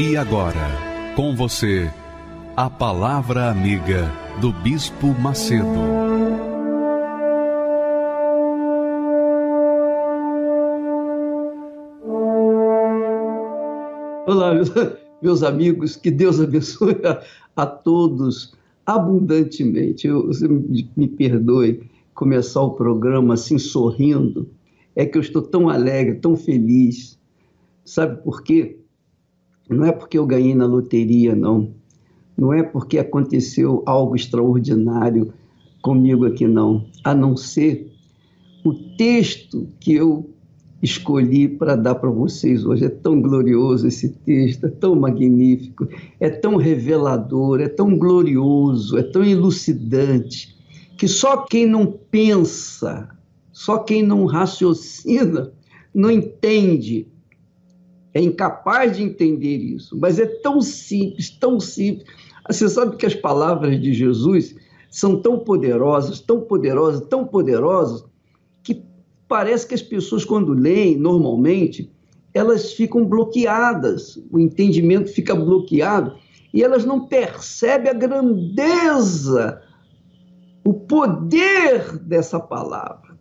E agora, com você, a Palavra Amiga do Bispo Macedo. Olá, meus, amigos, que Deus abençoe a, a todos abundantemente. Eu, você me perdoe começar o programa assim sorrindo, é que eu estou tão alegre, tão feliz. Sabe por quê? Não é porque eu ganhei na loteria, não. Não é porque aconteceu algo extraordinário comigo aqui, não. A não ser o texto que eu escolhi para dar para vocês hoje. É tão glorioso esse texto, é tão magnífico, é tão revelador, é tão glorioso, é tão elucidante, que só quem não pensa, só quem não raciocina, não entende é incapaz de entender isso, mas é tão simples, tão simples. Você sabe que as palavras de Jesus são tão poderosas, tão poderosas, tão poderosas, que parece que as pessoas, quando leem, normalmente, elas ficam bloqueadas, o entendimento fica bloqueado e elas não percebem a grandeza, o poder dessa palavra.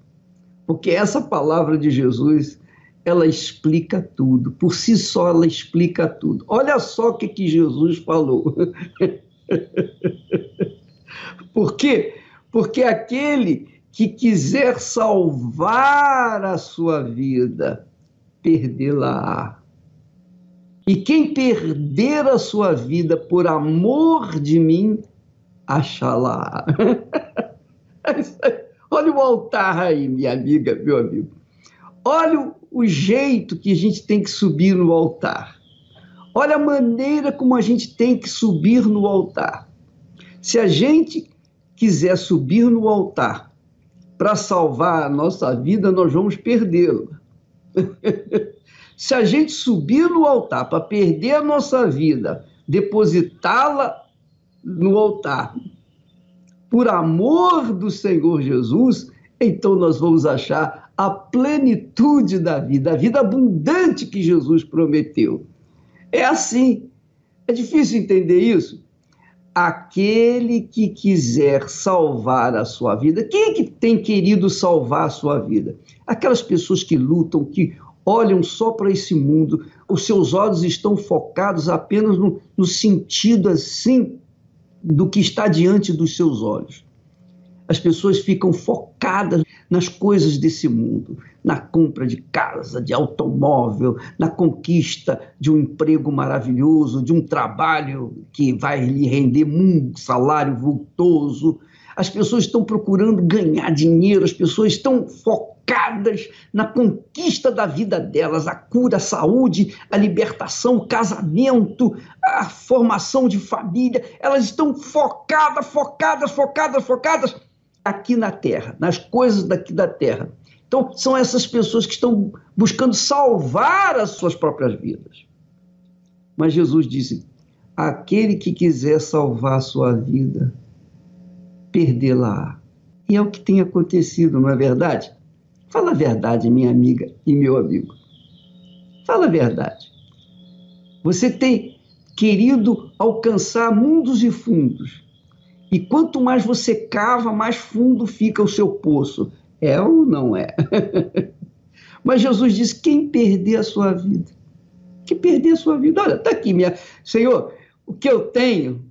Porque essa palavra de Jesus ela explica tudo. Por si só, ela explica tudo. Olha só o que, que Jesus falou. Por quê? Porque aquele que quiser salvar a sua vida, perdê-la-á. E quem perder a sua vida por amor de mim, achá-la. Olha o altar aí, minha amiga, meu amigo. Olha o jeito que a gente tem que subir no altar. Olha a maneira como a gente tem que subir no altar. Se a gente quiser subir no altar para salvar a nossa vida, nós vamos perdê-la. Se a gente subir no altar para perder a nossa vida, depositá-la no altar, por amor do Senhor Jesus, então nós vamos achar a plenitude da vida, a vida abundante que Jesus prometeu. É assim. É difícil entender isso? Aquele que quiser salvar a sua vida, quem é que tem querido salvar a sua vida? Aquelas pessoas que lutam, que olham só para esse mundo, os seus olhos estão focados apenas no, no sentido assim do que está diante dos seus olhos. As pessoas ficam focadas nas coisas desse mundo, na compra de casa, de automóvel, na conquista de um emprego maravilhoso, de um trabalho que vai lhe render um salário vultoso. As pessoas estão procurando ganhar dinheiro, as pessoas estão focadas na conquista da vida delas, a cura, a saúde, a libertação, o casamento, a formação de família. Elas estão focadas, focadas, focadas, focadas aqui na Terra, nas coisas daqui da Terra. Então, são essas pessoas que estão buscando salvar as suas próprias vidas. Mas Jesus disse: aquele que quiser salvar a sua vida, perdê-la. E é o que tem acontecido, não é verdade? Fala a verdade, minha amiga e meu amigo. Fala a verdade. Você tem querido alcançar mundos e fundos e quanto mais você cava, mais fundo fica o seu poço. É ou não é? Mas Jesus disse: quem perder a sua vida? Que perder a sua vida? Olha, está aqui, minha. Senhor, o que eu tenho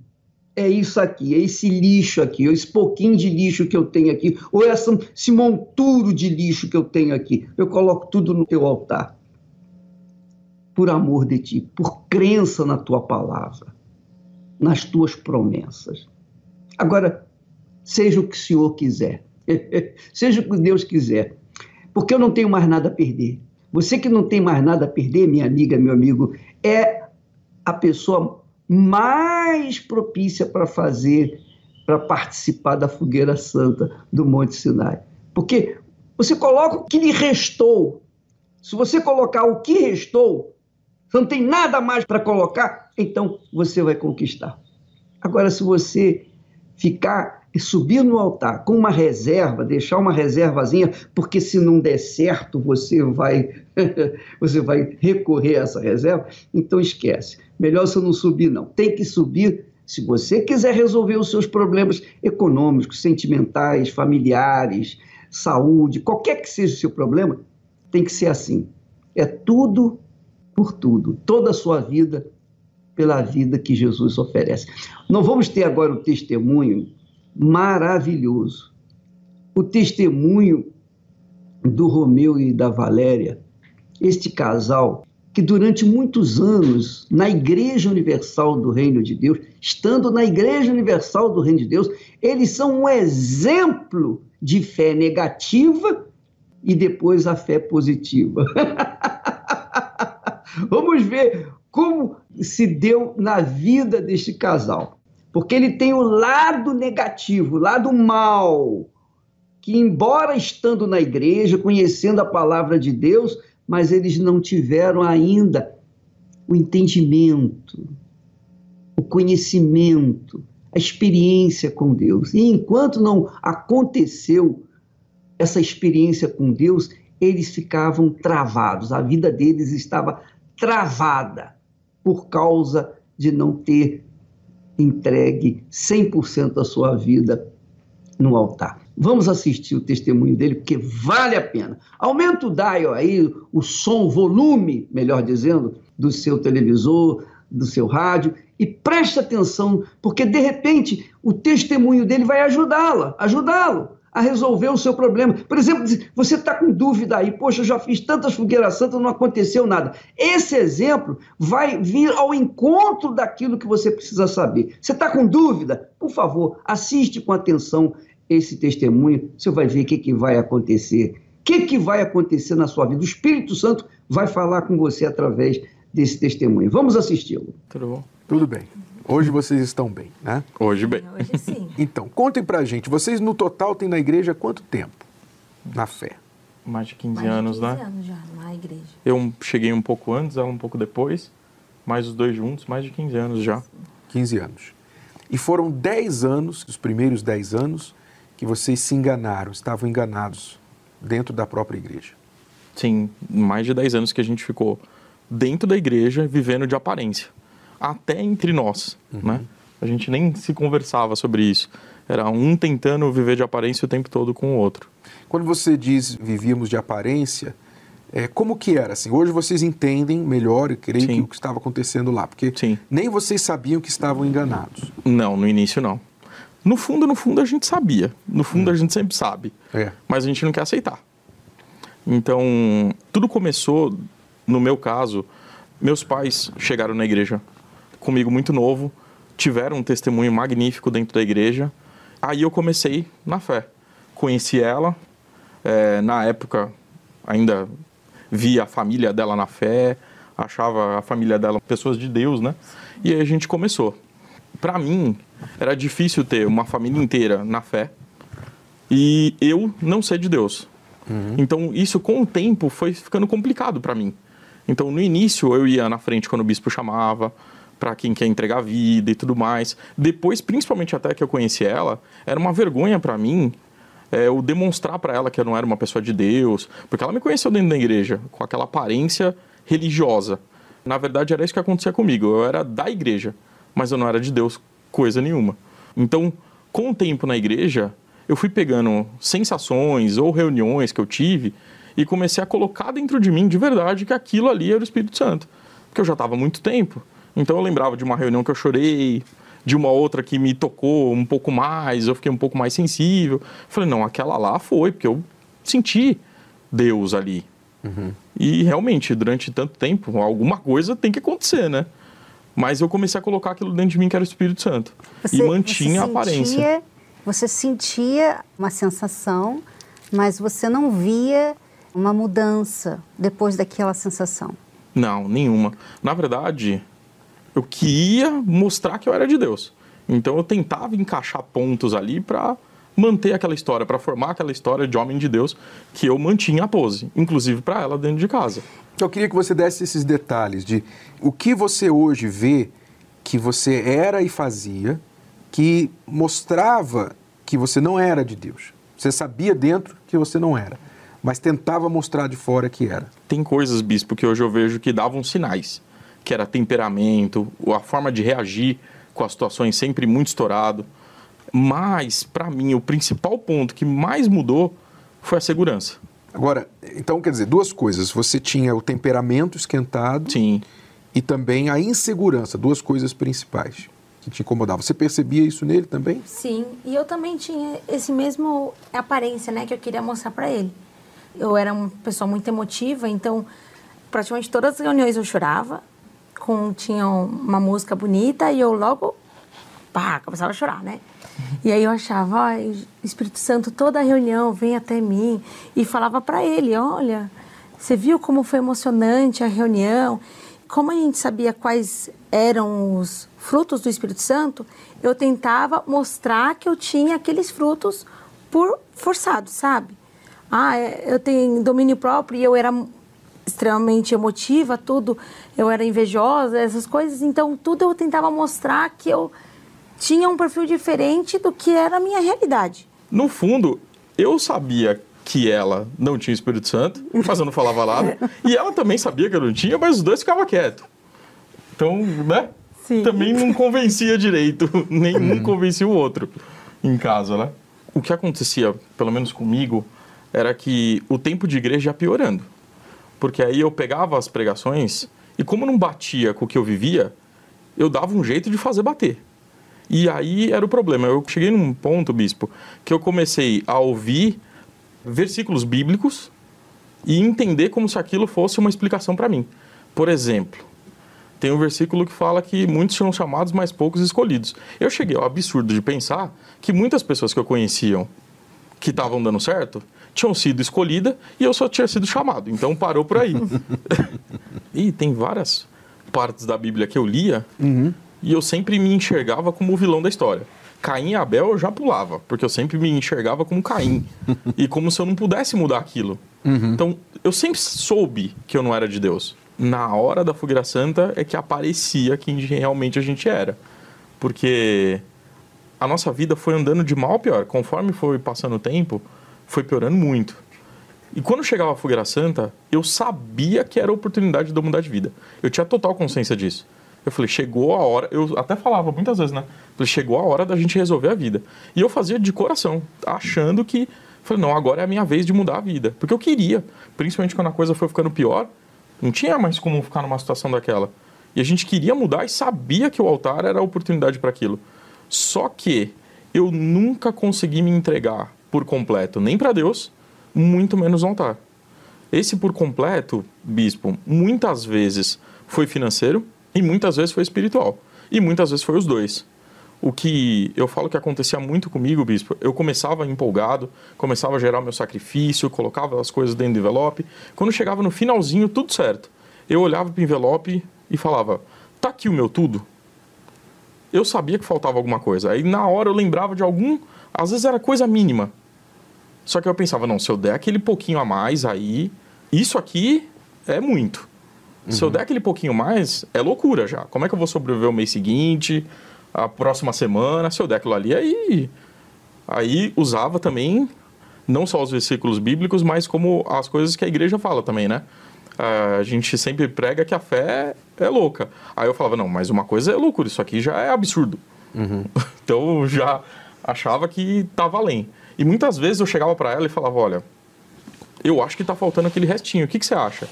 é isso aqui, é esse lixo aqui, esse pouquinho de lixo que eu tenho aqui, ou essa, esse monturo de lixo que eu tenho aqui. Eu coloco tudo no teu altar. Por amor de ti, por crença na tua palavra, nas tuas promessas. Agora, seja o que o Senhor quiser, seja o que Deus quiser, porque eu não tenho mais nada a perder. Você que não tem mais nada a perder, minha amiga, meu amigo, é a pessoa mais propícia para fazer, para participar da fogueira santa do Monte Sinai. Porque você coloca o que lhe restou. Se você colocar o que restou, você não tem nada mais para colocar, então você vai conquistar. Agora, se você ficar e subir no altar com uma reserva, deixar uma reservazinha, porque se não der certo, você vai você vai recorrer a essa reserva, então esquece. Melhor você não subir não. Tem que subir se você quiser resolver os seus problemas econômicos, sentimentais, familiares, saúde, qualquer que seja o seu problema, tem que ser assim. É tudo por tudo, toda a sua vida pela vida que Jesus oferece. Nós vamos ter agora o testemunho maravilhoso. O testemunho do Romeu e da Valéria, este casal que durante muitos anos, na Igreja Universal do Reino de Deus, estando na Igreja Universal do Reino de Deus, eles são um exemplo de fé negativa e depois a fé positiva. Vamos ver como se deu na vida deste casal. Porque ele tem o lado negativo, o lado mal, que, embora estando na igreja, conhecendo a palavra de Deus, mas eles não tiveram ainda o entendimento, o conhecimento, a experiência com Deus. E enquanto não aconteceu essa experiência com Deus, eles ficavam travados, a vida deles estava travada por causa de não ter entregue 100% da sua vida no altar. Vamos assistir o testemunho dele, porque vale a pena. Aumenta o dial aí, o som, o volume, melhor dizendo, do seu televisor, do seu rádio, e preste atenção, porque de repente o testemunho dele vai ajudá-la, ajudá-lo a resolver o seu problema. Por exemplo, você está com dúvida aí, poxa, eu já fiz tantas fogueiras santas, não aconteceu nada. Esse exemplo vai vir ao encontro daquilo que você precisa saber. Você está com dúvida? Por favor, assiste com atenção esse testemunho, você vai ver o que, que vai acontecer. O que, que vai acontecer na sua vida? O Espírito Santo vai falar com você através desse testemunho. Vamos assisti-lo. Tudo bom? Tudo bem. Hoje vocês estão bem, né? Hoje bem. Hoje sim. Então, contem pra gente, vocês no total têm na igreja quanto tempo na fé? Mais de 15 Mais de anos, 15 né? anos já na igreja. Eu cheguei um pouco antes, ela um pouco depois, mas os dois juntos, mais de 15 anos já. 15 anos. E foram 10 anos, os primeiros 10 anos, que vocês se enganaram, estavam enganados dentro da própria igreja. Sim, mais de 10 anos que a gente ficou dentro da igreja, vivendo de aparência. Até entre nós, né? A gente nem se conversava sobre isso. Era um tentando viver de aparência o tempo todo com o outro. Quando você diz vivíamos de aparência, é, como que era? Assim, hoje vocês entendem melhor, eu creio, Sim. que o que estava acontecendo lá, porque Sim. nem vocês sabiam que estavam enganados. Não, no início não. No fundo, no fundo a gente sabia. No fundo a gente sempre sabe. É. Mas a gente não quer aceitar. Então, tudo começou, no meu caso, meus pais chegaram na igreja comigo muito novo, tiveram um testemunho magnífico dentro da igreja. Aí eu comecei na fé. Conheci ela, eh, na época ainda via a família dela na fé, achava a família dela pessoas de Deus, né? E aí a gente começou. Para mim, era difícil ter uma família inteira na fé e eu não ser de Deus. Então, isso com o tempo foi ficando complicado para mim. Então, no início, eu ia na frente quando o bispo chamava, para quem quer entregar a vida e tudo mais. Depois, principalmente até que eu conheci ela, era uma vergonha para mim é, eu demonstrar para ela que eu não era uma pessoa de Deus, porque ela me conheceu dentro da igreja, com aquela aparência religiosa. Na verdade, era isso que acontecia comigo. Eu era da igreja, mas eu não era de Deus coisa nenhuma. Então, com o tempo na igreja, eu fui pegando sensações ou reuniões que eu tive e comecei a colocar dentro de mim de verdade que aquilo ali era o Espírito Santo. Porque eu já estava há muito tempo. Então eu lembrava de uma reunião que eu chorei, de uma outra que me tocou um pouco mais, eu fiquei um pouco mais sensível. Falei, não, aquela lá foi, porque eu senti Deus ali. E realmente, durante tanto tempo, alguma coisa tem que acontecer, né? Mas eu comecei a colocar aquilo dentro de mim que era o Espírito Santo. e mantinha a você aparência. sentia- Você sentia uma sensação, mas você não via uma mudança depois daquela sensação? Não, nenhuma. Na verdade, eu queria mostrar que eu era de Deus. Então eu tentava encaixar pontos ali para manter aquela história, para formar aquela história de homem de Deus que eu mantinha a pose, inclusive para ela dentro de casa. Eu queria que você desse esses detalhes de o que você hoje vê que você era e fazia que mostrava que você não era de Deus. Você sabia dentro que você não era, mas tentava mostrar de fora que era. Tem coisas, bispo, que hoje eu vejo que davam sinais, que era temperamento, a forma de reagir com as situações sempre muito estourado. Mas, para mim, o principal ponto que mais mudou foi a segurança. Agora, então quer dizer, duas coisas. Você tinha o temperamento esquentado Sim. e também a insegurança, duas coisas principais que te incomodavam. Você percebia isso nele também? Sim, e eu também tinha esse mesmo aparência, né, que eu queria mostrar para ele. Eu era uma pessoa muito emotiva, então praticamente todas as reuniões eu chorava, com tinha uma música bonita e eu logo pá, começava a chorar, né? E aí eu achava, ai, Espírito Santo, toda reunião vem até mim e falava para ele, olha, você viu como foi emocionante a reunião? Como a gente sabia quais eram os frutos do Espírito Santo, eu tentava mostrar que eu tinha aqueles frutos por forçado, sabe? Ah, é, eu tenho domínio próprio e eu era extremamente emotiva, tudo, eu era invejosa, essas coisas, então tudo eu tentava mostrar que eu tinha um perfil diferente do que era a minha realidade. No fundo, eu sabia que ela não tinha Espírito Santo, mas eu não falava nada. e ela também sabia que eu não tinha, mas os dois ficavam quietos. Então, né? Sim. Também não convencia direito. Nenhum convencia o outro em casa, né? O que acontecia, pelo menos comigo, era que o tempo de igreja ia piorando. Porque aí eu pegava as pregações e como não batia com o que eu vivia, eu dava um jeito de fazer bater. E aí era o problema. Eu cheguei num ponto, bispo, que eu comecei a ouvir versículos bíblicos e entender como se aquilo fosse uma explicação para mim. Por exemplo, tem um versículo que fala que muitos são chamados, mas poucos escolhidos. Eu cheguei ao absurdo de pensar que muitas pessoas que eu conheciam que estavam dando certo tinham sido escolhidas e eu só tinha sido chamado. Então parou por aí. e tem várias partes da Bíblia que eu lia e eu sempre me enxergava como o vilão da história. Caim e Abel eu já pulava, porque eu sempre me enxergava como Caim. e como se eu não pudesse mudar aquilo. Então, eu sempre soube que eu não era de Deus. Na hora da fogueira santa é que aparecia quem realmente a gente era. Porque a nossa vida foi andando de mal a pior. Conforme foi passando o tempo, foi piorando muito. E quando chegava a fogueira santa, eu sabia que era a oportunidade de eu mudar de vida. Eu tinha total consciência disso. Eu falei, chegou a hora. Eu até falava muitas vezes, né? Falei, chegou a hora da gente resolver a vida. E eu fazia de coração, achando que. Falei, não, agora é a minha vez de mudar a vida. Porque eu queria. Principalmente quando a coisa foi ficando pior, não tinha mais como ficar numa situação daquela. E a gente queria mudar e sabia que o altar era a oportunidade para aquilo. Só que eu nunca consegui me entregar por completo, nem para Deus, muito menos no altar. Esse por completo, bispo, muitas vezes foi financeiro e muitas vezes foi espiritual. E muitas vezes foi os dois. O que eu falo que acontecia muito comigo, bispo, eu começava empolgado, começava a gerar meu sacrifício, colocava as coisas dentro do envelope. Quando chegava no finalzinho, tudo certo. Eu olhava para o envelope e falava: tá aqui o meu tudo? Eu sabia que faltava alguma coisa. Aí na hora eu lembrava de algum. Às vezes era coisa mínima. Só que eu pensava: não, se eu der aquele pouquinho a mais, aí. Isso aqui é muito. Se eu der aquele pouquinho mais, é loucura já. Como é que eu vou sobreviver o mês seguinte, a próxima semana? Se eu der aquilo ali, aí. Aí usava também, não só os versículos bíblicos, mas como as coisas que a igreja fala também, né? A gente sempre prega que a fé é louca. Aí eu falava, não, mas uma coisa é loucura, isso aqui já é absurdo. então eu já achava que estava além. E muitas vezes eu chegava para ela e falava, olha, eu acho que está faltando aquele restinho, o que, que você acha?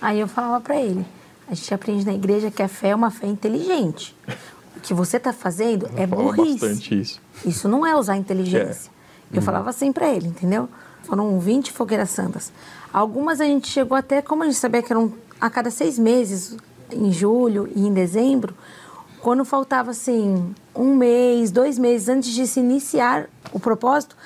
Aí eu falava para ele: a gente aprende na igreja que a fé é uma fé inteligente. O que você está fazendo é Fala burrice. bastante isso. Isso não é usar inteligência. Eu falava assim para ele, entendeu? Foram 20 fogueiras santas. Algumas a gente chegou até, como a gente sabia que eram a cada seis meses, em julho e em dezembro, quando faltava assim um mês, dois meses antes de se iniciar o propósito,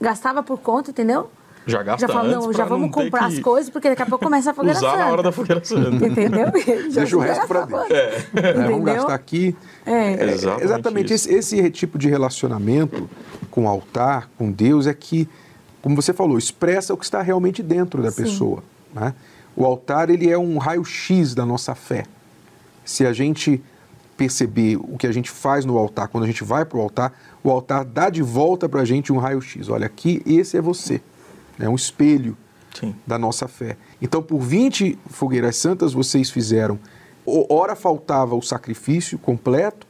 gastava por conta, entendeu? Já gasta Já fala, antes não, já vamos não comprar as coisas, porque daqui a pouco começa a fogueira Usar santa. na hora da fogueira santa. Entendeu? Já Deixa o resto essa Deus. coisa. É, vamos gastar aqui. É. É, Exatamente exatamente. isso. Esse, esse tipo de relacionamento com o altar, com Deus, é que, como você falou, expressa o que está realmente dentro da Sim. pessoa. né? O altar ele é um raio-x da nossa fé. Se a gente perceber o que a gente faz no altar, quando a gente vai para o altar, o altar dá de volta para a gente um raio-x. Olha, aqui esse é você. É um espelho Sim. da nossa fé. Então, por 20 fogueiras santas, vocês fizeram. Ora faltava o sacrifício completo,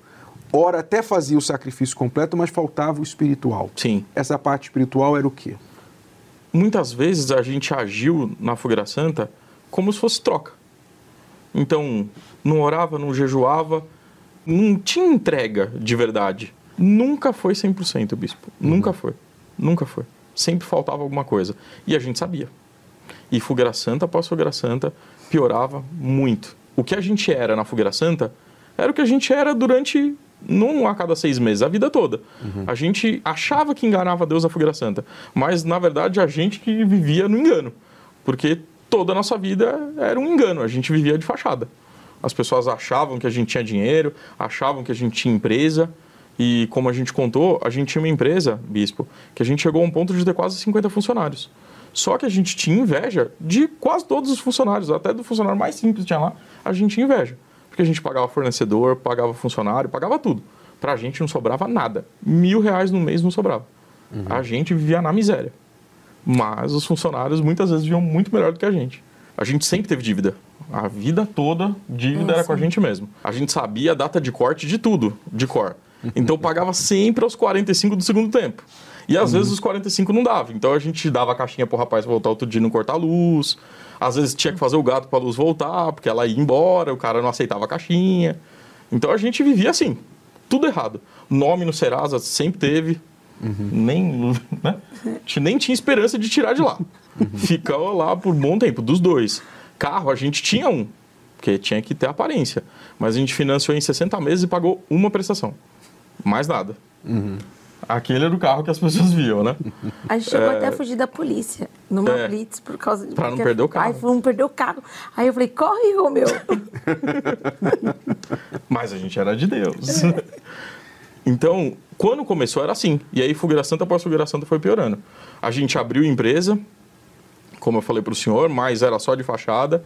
ora até fazia o sacrifício completo, mas faltava o espiritual. Sim. Essa parte espiritual era o quê? Muitas vezes a gente agiu na fogueira santa como se fosse troca. Então, não orava, não jejuava, não tinha entrega de verdade. Nunca foi 100%, bispo. Nunca foi. Nunca foi. Sempre faltava alguma coisa. E a gente sabia. E fogueira santa após fogueira santa piorava muito. O que a gente era na fogueira santa era o que a gente era durante, não a cada seis meses, a vida toda. A gente achava que enganava Deus na fogueira santa, mas na verdade a gente que vivia no engano. Porque toda a nossa vida era um engano, a gente vivia de fachada. As pessoas achavam que a gente tinha dinheiro, achavam que a gente tinha empresa. E como a gente contou, a gente tinha uma empresa, bispo, que a gente chegou a um ponto de ter quase 50 funcionários. Só que a gente tinha inveja de quase todos os funcionários, até do funcionário mais simples que tinha lá, a gente tinha inveja. Porque a gente pagava fornecedor, pagava funcionário, pagava tudo. Pra gente não sobrava nada. Mil reais no mês não sobrava. A gente vivia na miséria. Mas os funcionários muitas vezes viviam muito melhor do que a gente. A gente sempre teve dívida. A vida toda, dívida era com a gente mesmo. A gente sabia a data de corte de tudo, de cor. Então pagava sempre aos 45 do segundo tempo. E às vezes os 45 não dava. Então a gente dava a caixinha pro rapaz voltar outro dia e não cortar a luz. Às vezes tinha que fazer o gato pra luz voltar, porque ela ia embora, o cara não aceitava a caixinha. Então a gente vivia assim, tudo errado. Nome no Serasa sempre teve. Nem, né? A gente nem tinha esperança de tirar de lá. Ficou lá por bom tempo, dos dois. Carro, a gente tinha um, porque tinha que ter aparência. Mas a gente financiou em 60 meses e pagou uma prestação. Mais nada. Aquele era o carro que as pessoas viam, né? A gente chegou até a fugir da polícia numa É. blitz por causa de. Pra não porque- perder o carro. Ai, vamos perder o carro. Aí eu falei, corre, Romeu. Mas a gente era de Deus. então, quando começou era assim. E aí, Fogueira Santa após Fogueira Santa foi piorando. A gente abriu empresa, como eu falei para o senhor, mas era só de fachada.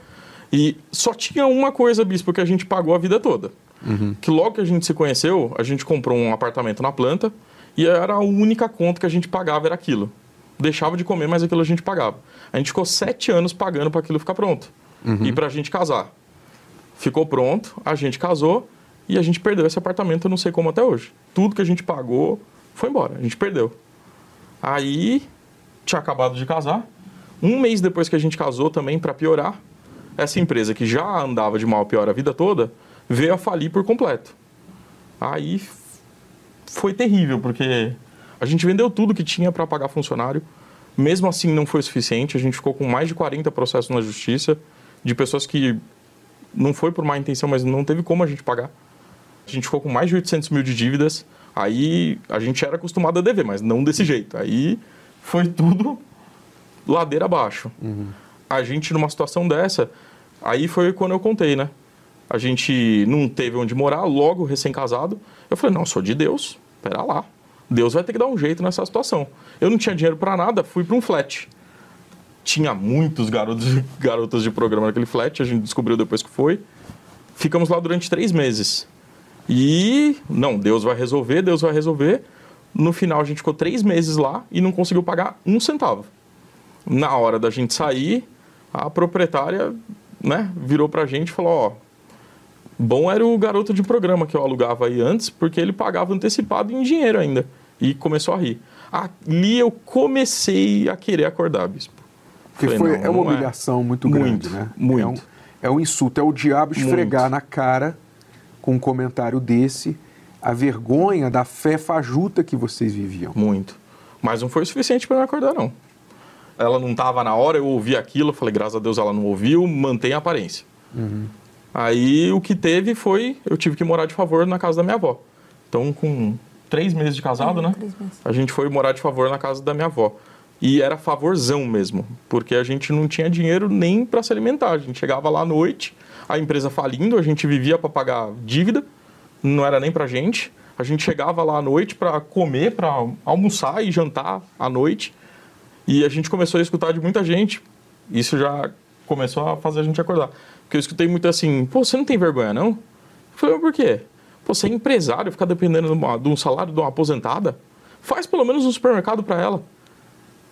E só tinha uma coisa, bispo, que a gente pagou a vida toda. Que logo que a gente se conheceu, a gente comprou um apartamento na planta e era a única conta que a gente pagava era aquilo. Deixava de comer, mas aquilo a gente pagava. A gente ficou sete anos pagando para aquilo ficar pronto. E para a gente casar. Ficou pronto, a gente casou e a gente perdeu esse apartamento, eu não sei como até hoje. Tudo que a gente pagou foi embora, a gente perdeu. Aí, tinha acabado de casar. Um mês depois que a gente casou também, para piorar, essa empresa que já andava de mal a pior a vida toda, veio a falir por completo. Aí foi terrível, porque a gente vendeu tudo que tinha para pagar funcionário. Mesmo assim, não foi suficiente. A gente ficou com mais de 40 processos na justiça de pessoas que não foi por má intenção, mas não teve como a gente pagar. A gente ficou com mais de 800 mil de dívidas. Aí a gente era acostumado a dever, mas não desse jeito. Aí foi tudo ladeira abaixo. A gente, numa situação dessa, aí foi quando eu contei, né? A gente não teve onde morar, logo recém-casado. Eu falei, não, sou de Deus, pera lá. Deus vai ter que dar um jeito nessa situação. Eu não tinha dinheiro para nada, fui para um flat. Tinha muitos garotos garotas de programa naquele flat, a gente descobriu depois que foi. Ficamos lá durante três meses. E, não, Deus vai resolver, Deus vai resolver. No final, a gente ficou três meses lá e não conseguiu pagar um centavo. Na hora da gente sair, a proprietária né, virou pra gente e falou: Ó, bom era o garoto de programa que eu alugava aí antes, porque ele pagava antecipado em dinheiro ainda. E começou a rir. Ali eu comecei a querer acordar, bispo. Porque Falei, foi, não, é uma não humilhação muito, Muito, grande, né? muito. É um, é um insulto, é o diabo esfregar Muito. na cara com um comentário desse a vergonha da fé fajuta que vocês viviam. Muito. Mas não foi o suficiente para me acordar, não. Ela não estava na hora, eu ouvi aquilo, falei, graças a Deus ela não ouviu, mantém a aparência. Aí o que teve foi, eu tive que morar de favor na casa da minha avó. Então, com três meses de casado, É, né? A gente foi morar de favor na casa da minha avó. E era favorzão mesmo, porque a gente não tinha dinheiro nem para se alimentar. A gente chegava lá à noite, a empresa falindo, a gente vivia para pagar dívida, não era nem para gente. A gente chegava lá à noite para comer, para almoçar e jantar à noite. E a gente começou a escutar de muita gente. Isso já começou a fazer a gente acordar. Porque eu escutei muito assim: pô, você não tem vergonha não? Eu falei, por quê? Pô, você é empresário, ficar dependendo de, uma, de um salário de uma aposentada? Faz pelo menos um supermercado para ela.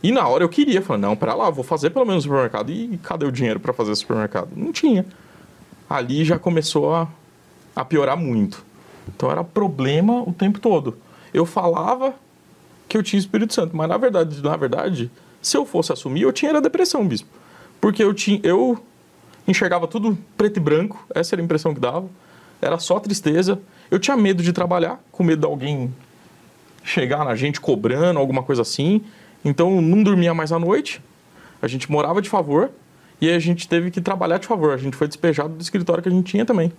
E na hora eu queria, falei, não, para lá, vou fazer pelo menos um supermercado. E cadê o dinheiro para fazer supermercado? Não tinha. Ali já começou a, a piorar muito. Então era problema o tempo todo. Eu falava que eu tinha Espírito Santo, mas na verdade, na verdade, se eu fosse assumir, eu tinha era depressão, bispo. Porque eu tinha eu enxergava tudo preto e branco, essa era a impressão que dava. Era só tristeza. Eu tinha medo de trabalhar, com medo de alguém chegar na gente cobrando, alguma coisa assim. Então não dormia mais à noite. A gente morava de favor e a gente teve que trabalhar de favor. A gente foi despejado do escritório que a gente tinha também.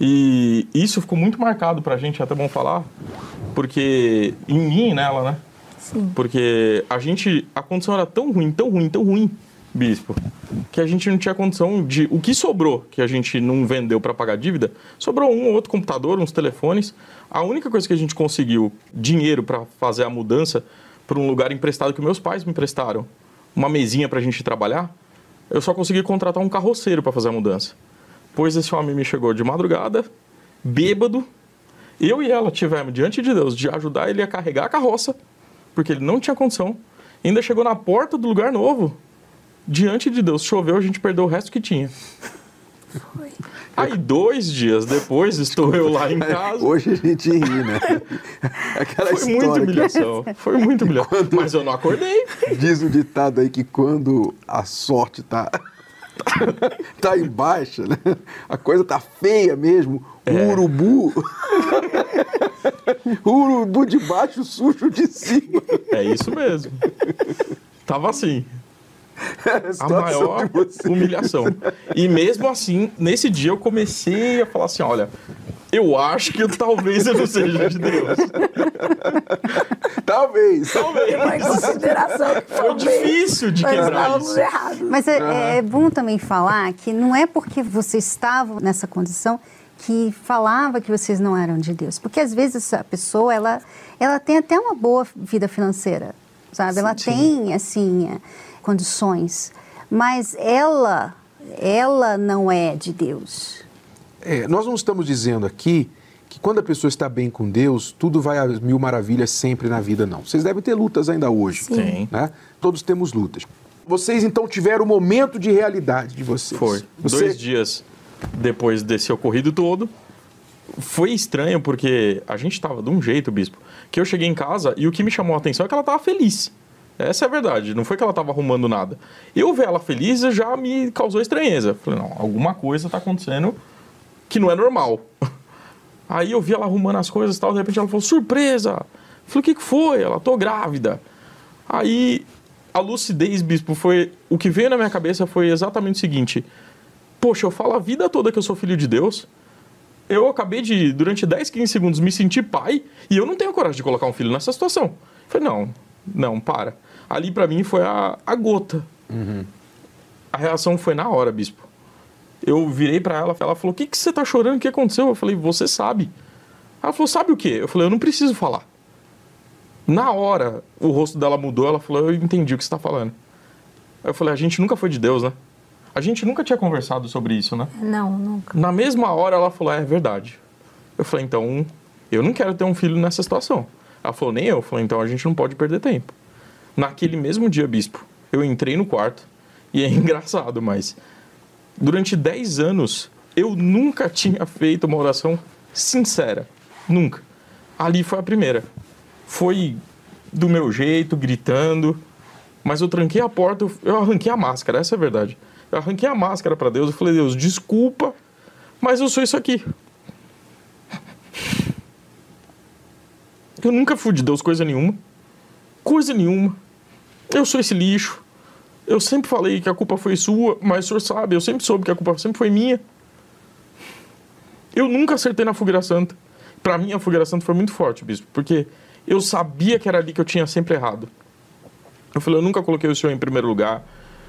E isso ficou muito marcado pra gente, é até bom falar, porque em mim e nela, né? Sim. Porque a gente, a condição era tão ruim, tão ruim, tão ruim, bispo, que a gente não tinha condição de. O que sobrou que a gente não vendeu para pagar dívida, sobrou um ou outro computador, uns telefones. A única coisa que a gente conseguiu dinheiro para fazer a mudança para um lugar emprestado que meus pais me emprestaram, uma mesinha para a gente trabalhar, eu só consegui contratar um carroceiro para fazer a mudança. Pois esse homem me chegou de madrugada, bêbado. Eu e ela tivemos diante de Deus de ajudar ele a carregar a carroça, porque ele não tinha condição. Ainda chegou na porta do lugar novo. Diante de Deus, choveu, a gente perdeu o resto que tinha. Aí, dois dias depois, estou eu lá em casa. Hoje a gente ri, né? Aquela Foi muita história que humilhação. Foi muita humilhação. Mas eu não acordei. diz o ditado aí que quando a sorte tá tá em baixa, né? A coisa tá feia mesmo. O É. urubu o urubu de baixo, o sujo de cima. É isso mesmo. Tava assim. A a maior você. humilhação. E mesmo assim, nesse dia eu comecei a falar assim, olha, eu acho que talvez eu não seja de Deus. Talvez. Talvez. Uma consideração que Foi difícil de quebrar isso. errados. Mas é, é bom também falar que não é porque vocês estavam nessa condição que falava que vocês não eram de Deus. Porque às vezes essa pessoa, ela, ela tem até uma boa vida financeira, sabe? Ela tem, assim, é, condições. Mas ela, ela não é de Deus. É, nós não estamos dizendo aqui que quando a pessoa está bem com Deus, tudo vai a mil maravilhas sempre na vida, não. Vocês devem ter lutas ainda hoje. Sim. Né? Todos temos lutas. Vocês então tiveram o momento de realidade de vocês. Foi. Você... Dois dias depois desse ocorrido todo. Foi estranho porque a gente tava de um jeito, bispo, que eu cheguei em casa e o que me chamou a atenção é que ela tava feliz. Essa é a verdade. Não foi que ela tava arrumando nada. Eu ver ela feliz já me causou estranheza. Falei, não, alguma coisa tá acontecendo que não é normal. Aí eu vi ela arrumando as coisas e tal, de repente ela falou, surpresa! Falei, o que, que foi? Ela, tô grávida. Aí a lucidez, bispo, foi. O que veio na minha cabeça foi exatamente o seguinte: Poxa, eu falo a vida toda que eu sou filho de Deus. Eu acabei de, durante 10, 15 segundos, me sentir pai e eu não tenho coragem de colocar um filho nessa situação. Falei, não, não, para. Ali pra mim foi a, a gota. A reação foi na hora, bispo. Eu virei pra ela, ela falou: O que, que você tá chorando? O que aconteceu? Eu falei: Você sabe. Ela falou: Sabe o quê? Eu falei: Eu não preciso falar. Na hora, o rosto dela mudou, ela falou: Eu entendi o que você está falando. Aí eu falei: A gente nunca foi de Deus, né? A gente nunca tinha conversado sobre isso, né? Não, nunca. Na mesma hora, ela falou: É verdade. Eu falei: Então, eu não quero ter um filho nessa situação. Ela falou: Nem eu. Eu falei: Então a gente não pode perder tempo. Naquele mesmo dia, bispo, eu entrei no quarto e é engraçado, mas durante 10 anos eu nunca tinha feito uma oração sincera. Nunca. Ali foi a primeira. Foi do meu jeito, gritando. Mas eu tranquei a porta, eu- arranquei a máscara, essa é a verdade. Eu arranquei a máscara para Deus, eu falei, Deus, desculpa, mas eu sou isso aqui. Eu nunca fui de Deus coisa nenhuma. Coisa nenhuma. Eu sou esse lixo. Eu sempre falei que a culpa foi sua, mas o senhor sabe, eu sempre soube que a culpa sempre foi minha. Eu nunca acertei na fogueira santa. Pra mim, a fogueira santa foi muito forte, bispo, porque eu sabia que era ali que eu tinha sempre errado. Eu falei, eu nunca coloquei o Senhor em primeiro lugar.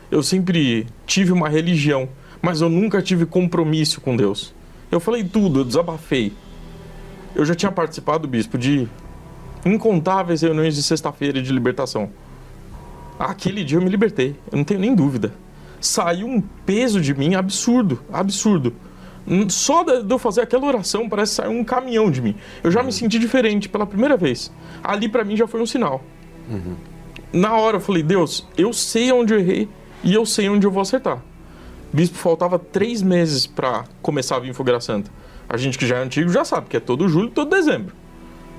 Eu sempre tive uma religião, mas eu nunca tive compromisso com Deus. Eu falei tudo, eu desabafei. Eu já tinha participado, bispo, de incontáveis reuniões de sexta-feira de libertação. Aquele dia eu me libertei, eu não tenho nem dúvida. Saiu um peso de mim absurdo, absurdo. Só de eu fazer aquela oração parece sair um caminhão de mim. Eu já me senti diferente pela primeira vez. Ali para mim já foi um sinal. Uhum. Na hora eu falei, Deus, eu sei onde eu errei e eu sei onde eu vou acertar. Bispo, faltava três meses para começar a vir Fogueira Santa. A gente que já é antigo já sabe que é todo julho, todo dezembro.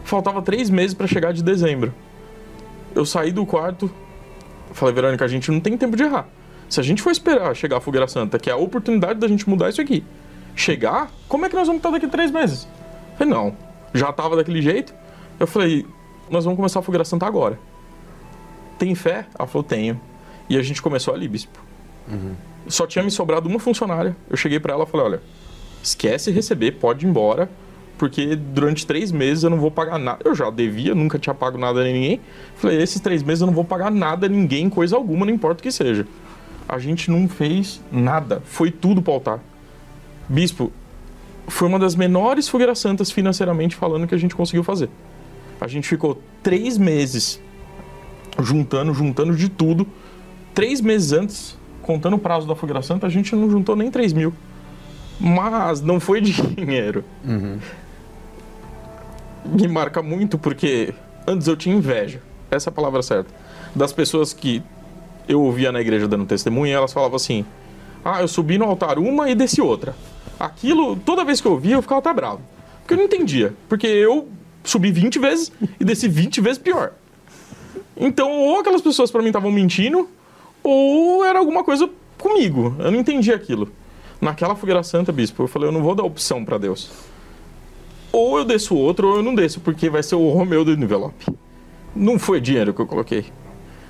Faltava três meses para chegar de dezembro. Eu saí do quarto, falei, Verônica, a gente não tem tempo de errar. Se a gente for esperar chegar a Fogueira Santa, que é a oportunidade da gente mudar isso aqui, chegar, como é que nós vamos estar daqui a três meses? Eu falei, não, já estava daquele jeito. Eu falei, nós vamos começar a Fogueira Santa agora. Tem fé? Ela falou, tenho. E a gente começou ali, bispo. Uhum. Só tinha me sobrado uma funcionária. Eu cheguei para ela e falei, olha, esquece receber, pode ir embora, porque durante três meses eu não vou pagar nada. Eu já devia, nunca tinha pago nada a ninguém. Falei, esses três meses eu não vou pagar nada a ninguém, coisa alguma, não importa o que seja a gente não fez nada. Foi tudo para altar. Bispo, foi uma das menores fogueiras santas financeiramente falando que a gente conseguiu fazer. A gente ficou três meses juntando, juntando de tudo. Três meses antes, contando o prazo da fogueira santa, a gente não juntou nem 3 mil. Mas não foi dinheiro. Uhum. Me marca muito porque antes eu tinha inveja. Essa é a palavra certa. Das pessoas que eu ouvia na igreja dando testemunho, elas falavam assim: Ah, eu subi no altar uma e desci outra. Aquilo, toda vez que eu ouvia, eu ficava até bravo. Porque eu não entendia. Porque eu subi 20 vezes e desci 20 vezes pior. Então, ou aquelas pessoas para mim estavam mentindo, ou era alguma coisa comigo. Eu não entendia aquilo. Naquela fogueira santa, bispo, eu falei: Eu não vou dar opção para Deus. Ou eu desço outro, ou eu não desço, porque vai ser o Romeu do envelope. Não foi dinheiro que eu coloquei.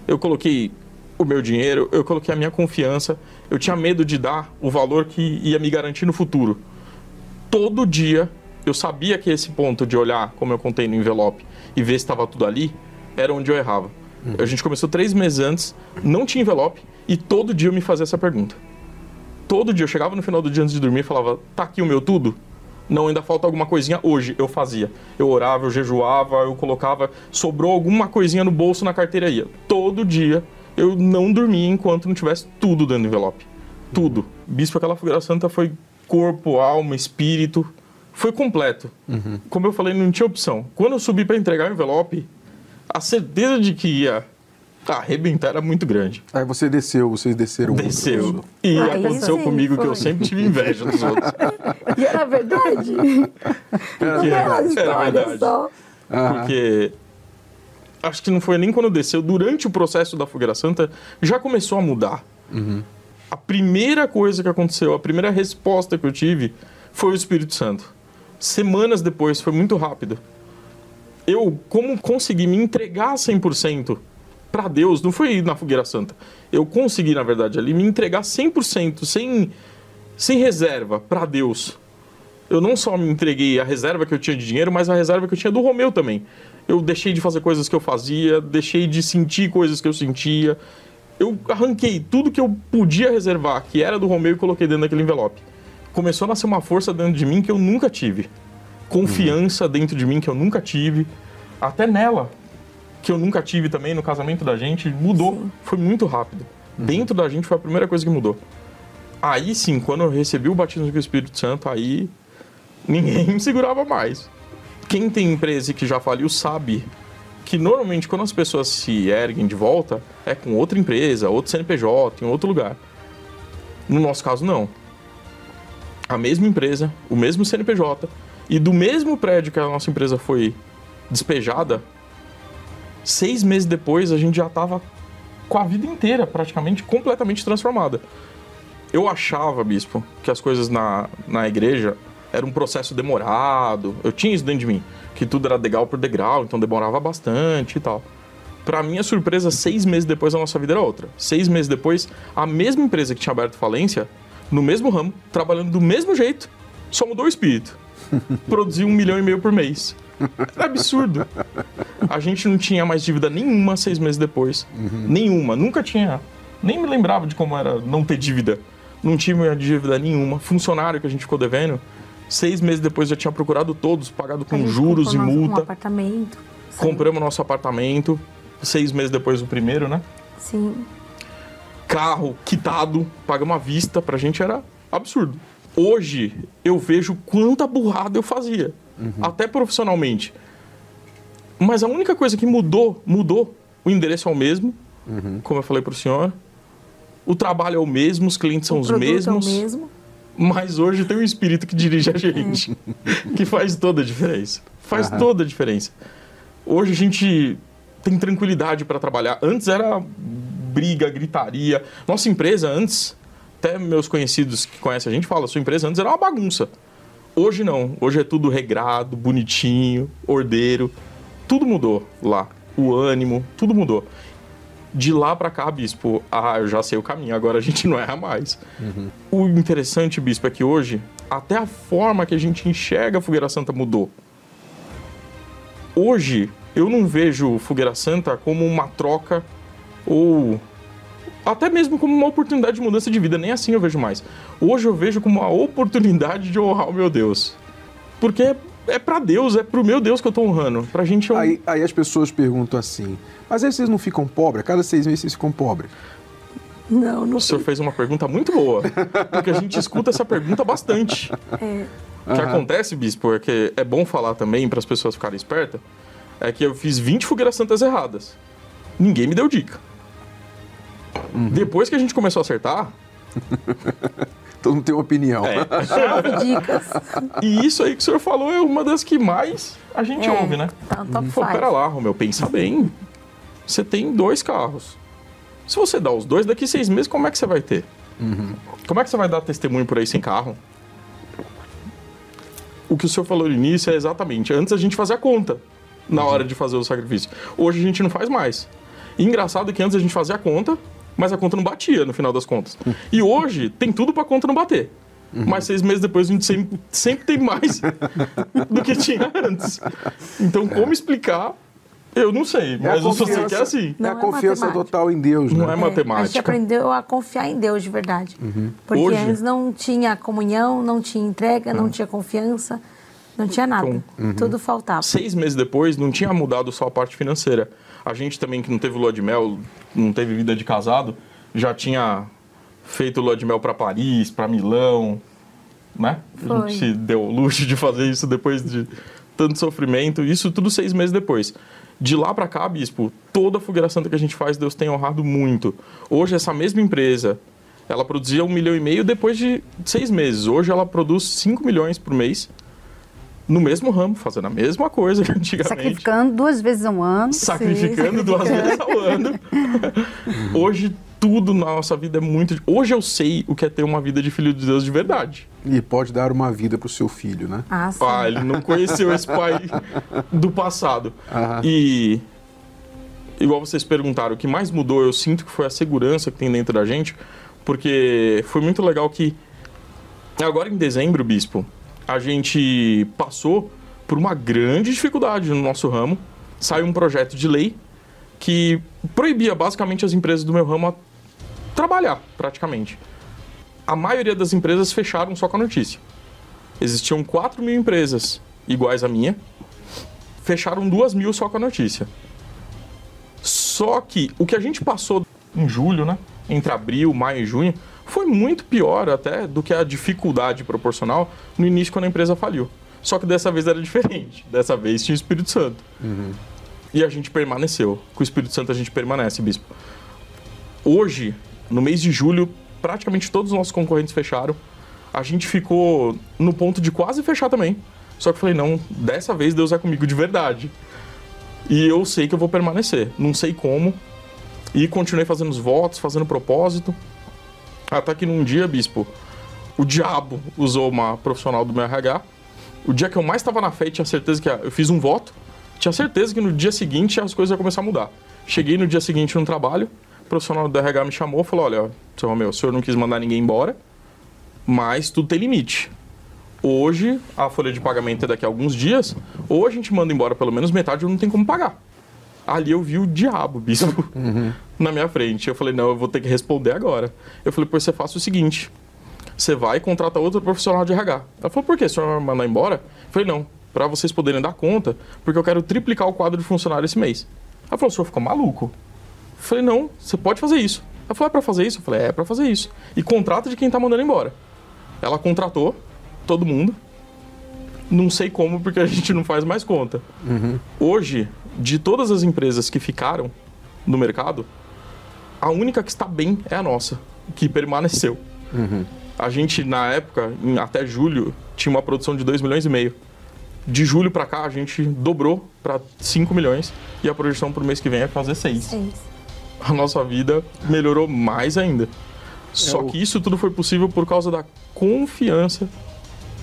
Eu coloquei o meu dinheiro, eu coloquei a minha confiança, eu tinha medo de dar o valor que ia me garantir no futuro. Todo dia eu sabia que esse ponto de olhar, como eu contei no envelope, e ver se estava tudo ali, era onde eu errava. Uhum. A gente começou três meses antes, não tinha envelope, e todo dia eu me fazia essa pergunta. Todo dia eu chegava no final do dia antes de dormir e falava: tá aqui o meu tudo? Não, ainda falta alguma coisinha hoje. Eu fazia. Eu orava, eu jejuava, eu colocava. Sobrou alguma coisinha no bolso na carteira ia. Todo dia eu não dormia enquanto não tivesse tudo dentro do envelope. Tudo. Bispo, aquela fogueira santa foi corpo, alma, espírito. Foi completo. Uhum. Como eu falei, não tinha opção. Quando eu subi para entregar o envelope, a certeza de que ia arrebentar era muito grande. Aí você desceu, vocês desceram. Desceu. E ah, aconteceu comigo foi. que eu sempre tive inveja dos outros. e era verdade? Era, era, era verdade. Só. Porque acho que não foi nem quando desceu, durante o processo da Fogueira Santa, já começou a mudar. Uhum. A primeira coisa que aconteceu, a primeira resposta que eu tive foi o Espírito Santo. Semanas depois, foi muito rápido. Eu, como consegui me entregar 100% para Deus, não foi na Fogueira Santa. Eu consegui, na verdade, ali me entregar 100%, sem, sem reserva, para Deus. Eu não só me entreguei a reserva que eu tinha de dinheiro, mas a reserva que eu tinha do Romeu também eu deixei de fazer coisas que eu fazia, deixei de sentir coisas que eu sentia. Eu arranquei tudo que eu podia reservar, que era do Romeu, e coloquei dentro daquele envelope. Começou a nascer uma força dentro de mim que eu nunca tive. Confiança dentro de mim que eu nunca tive. Até nela, que eu nunca tive também no casamento da gente, mudou. Sim. Foi muito rápido. Uhum. Dentro da gente foi a primeira coisa que mudou. Aí sim, quando eu recebi o batismo do Espírito Santo, aí ninguém me segurava mais quem tem empresa que já faliu sabe que normalmente quando as pessoas se erguem de volta é com outra empresa, outro CNPJ, em outro lugar. No nosso caso, não. A mesma empresa, o mesmo CNPJ e do mesmo prédio que a nossa empresa foi despejada, seis meses depois a gente já estava com a vida inteira praticamente completamente transformada. Eu achava, bispo, que as coisas na, na igreja era um processo demorado. Eu tinha isso dentro de mim, que tudo era degrau por degrau, então demorava bastante e tal. Para minha surpresa, seis meses depois a nossa vida era outra. Seis meses depois, a mesma empresa que tinha aberto falência, no mesmo ramo, trabalhando do mesmo jeito, só mudou o espírito. Produziu um milhão e meio por mês. Era absurdo. A gente não tinha mais dívida nenhuma seis meses depois. Nenhuma. Nunca tinha. Nem me lembrava de como era não ter dívida. Não tinha dívida nenhuma. Funcionário que a gente ficou devendo, seis meses depois já tinha procurado todos, pagado com juros e nosso- Um multa. apartamento. Sim. Compramos nosso apartamento, seis meses depois do primeiro, né? Sim. carro quitado, pagamos à vista, pra gente era absurdo. Hoje eu vejo quanta burrada eu fazia, até profissionalmente. Mas a única coisa que mudou, mudou. O endereço é o mesmo, como eu falei pro senhor. O trabalho é o mesmo, os clientes são o os produto mesmos. É o mesmo. Mas hoje tem um espírito que dirige a gente, que faz toda a diferença. Faz Aham. toda a diferença. Hoje a gente tem tranquilidade para trabalhar. Antes era briga, gritaria. Nossa empresa antes, até meus conhecidos que conhecem a gente falam, sua empresa antes era uma bagunça. Hoje não. Hoje é tudo regrado, bonitinho, ordeiro. Tudo mudou lá. O ânimo, tudo mudou. De lá para cá, bispo, ah, eu já sei o caminho, agora a gente não erra mais. O interessante, bispo, é que hoje até a forma que a gente enxerga a Fogueira Santa mudou. Hoje eu não vejo Fogueira Santa como uma troca ou até mesmo como uma oportunidade de mudança de vida, nem assim eu vejo mais. Hoje eu vejo como uma oportunidade de honrar o meu Deus. Porque é, é para Deus, é pro meu Deus que eu tô honrando. Pra gente é um... Aí, aí as pessoas perguntam assim, mas aí vocês não ficam pobres? A cada seis meses vocês ficam pobres? Não, não O senhor fez uma pergunta muito boa, porque a gente escuta essa pergunta bastante. É. O que acontece, bispo, é que é bom falar também para as pessoas ficarem espertas, é que eu fiz 20 fogueiras santas erradas. Ninguém me deu dica. Depois que a gente começou a acertar, Todo mundo tem uma opinião. é, dicas. e isso aí que o senhor falou é uma das que mais a gente É, ouve, né? Tá no top Pô, five. pera lá, Romeu, pensa bem. Você tem dois carros. Se você dá os dois, daqui seis meses, como é que você vai ter? Como é que você vai dar testemunho por aí sem carro? O que o senhor falou no início é exatamente, antes a gente fazia a conta na hora de fazer o sacrifício. Hoje a gente não faz mais. E engraçado que antes a gente fazia a conta, mas a conta não batia no final das contas. E hoje tem tudo pra conta não bater. Mas seis meses depois a gente sempre, sempre tem mais do que tinha antes. Então, como explicar, eu não sei. É a Mas eu só sei que é assim. É a Não é confiança matemática. total em Deus, Não né? é É, a gente matemática. aprendeu a confiar em Deus de verdade. Porque Hoje- antes não tinha comunhão, não tinha entrega, não tinha confiança, não tinha nada. Tudo faltava. Seis meses depois, não tinha mudado só a parte financeira. A gente também, que não teve lua de mel, não teve vida de casado, já tinha feito lua de mel para Paris, para Milão, né? A Foi. gente se deu o luxo de fazer isso depois de tanto sofrimento. Isso tudo seis meses depois. De lá para cá, bispo, toda a fogueira santa que a gente faz, Deus tem honrado muito. Hoje, essa mesma empresa, ela produzia um milhão e meio depois de seis meses. Hoje, ela produz cinco milhões por mês no mesmo ramo, fazendo a mesma coisa que antigamente. Sacrificando duas vezes ao ano. Sacrificando duas vezes ao ano. Hoje, tudo na nossa vida é muito. Hoje eu sei o que é ter uma vida de filho de Deus de verdade. E pode dar uma vida pro seu filho, né? Ah, sim. Ah, ele não conheceu esse pai do passado. Aham. E igual vocês perguntaram, o que mais mudou, eu sinto que foi a segurança que tem dentro da gente, porque foi muito legal que agora em dezembro, bispo, a gente passou por uma grande dificuldade no nosso ramo. Saiu um projeto de lei que proibia basicamente as empresas do meu ramo a trabalhar, praticamente. A maioria das empresas fecharam só com a notícia. Existiam 4 mil empresas iguais à minha, fecharam duas mil só com a notícia. Só que o que a gente passou em julho, né? Entre abril, maio e junho, foi muito pior até do que a dificuldade proporcional no início quando a empresa faliu. Só que dessa vez era diferente. Dessa vez tinha o Espírito Santo. E a gente permaneceu. Com o Espírito Santo a gente permanece, bispo. Hoje, no mês de julho, praticamente todos os nossos concorrentes fecharam. A gente ficou no ponto de quase fechar também. Só que eu falei, não, dessa vez Deus é comigo de verdade. E eu sei que eu vou permanecer. Não sei como. E continuei fazendo os votos, fazendo propósito. Até que num dia, bispo, o diabo usou uma profissional do meu RH. O dia que eu mais estava na fé tinha certeza que eu fiz um voto, tinha certeza que no dia seguinte as coisas iam começar a mudar. Cheguei no dia seguinte no trabalho, o profissional do RH me chamou e falou: Olha, seu Romeu, o senhor não quis mandar ninguém embora, mas tudo tem limite. Hoje, a folha de pagamento é daqui a alguns dias, ou a gente manda embora pelo menos metade ou não tem como pagar. Ali eu vi o diabo, bispo, na minha frente. Eu falei, não, eu vou ter que responder agora. Eu falei, pois você faça o seguinte, você vai e contrata outro profissional de RH. Ela falou, por quê? O senhor vai mandar embora? Eu falei, não, para vocês poderem dar conta, porque eu quero triplicar o quadro de funcionário esse mês. Ela falou, o senhor ficou maluco? Eu falei, não, você pode fazer isso. Ela falou, é para fazer isso? Eu falei, é para fazer isso. E contrata de quem tá mandando embora. Ela contratou todo mundo. Não sei como, porque a gente não faz mais conta. Hoje, de todas as empresas que ficaram no mercado, a única que está bem é a nossa, que permaneceu. A gente, na época, em- até julho, tinha uma produção de 2 milhões e meio. De julho para cá, a gente dobrou para 5 milhões e a projeção para o mês que vem é fazer 6. É isso. A nossa vida melhorou mais ainda. Só o- que isso tudo foi possível por causa da confiança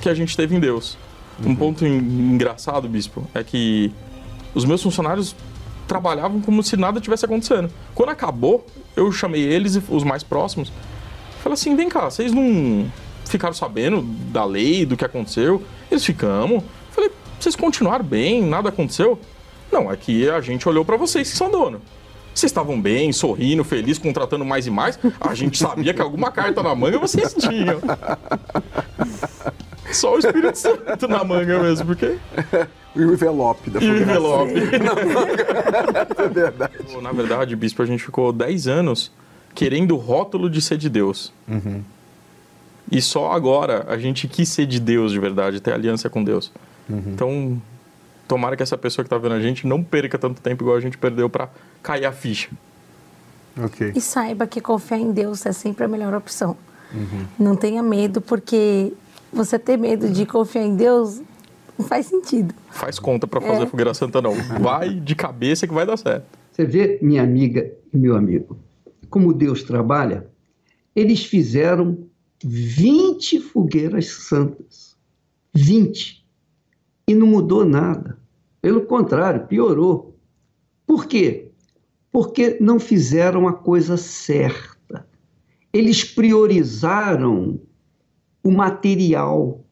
que a gente teve em Deus. Um ponto en- engraçado, bispo, é que os meus funcionários trabalhavam como se nada tivesse acontecendo. Quando acabou, eu chamei eles, e os mais próximos, falei assim: vem cá, vocês não ficaram sabendo da lei, do que aconteceu? Eles ficamos. Falei, vocês continuaram bem, nada aconteceu? Não, é que a gente olhou pra vocês que são dono. Vocês estavam bem, sorrindo, felizes, contratando mais e mais. A gente sabia que alguma carta na manga vocês tinham. Só o Espírito Santo na manga mesmo, porque. O envelope da E o envelope. É verdade. Na verdade, bispo, a gente ficou 10 anos querendo o rótulo de ser de Deus. E só agora a gente quis ser de Deus de verdade, ter aliança com Deus. Então, tomara que essa pessoa que tá vendo a gente não perca tanto tempo igual a gente perdeu pra cair a ficha. Ok. E saiba que confiar em Deus é sempre a melhor opção. Não tenha medo, porque você ter medo de confiar em Deus não faz sentido. Faz conta pra fazer É. fogueira santa, não. Vai de cabeça que vai dar certo. Você vê, minha amiga e meu amigo, como Deus trabalha? Eles fizeram 20 fogueiras santas. 20. E não mudou nada. Pelo contrário, piorou. Por quê? Porque não fizeram a coisa certa. Eles priorizaram o material.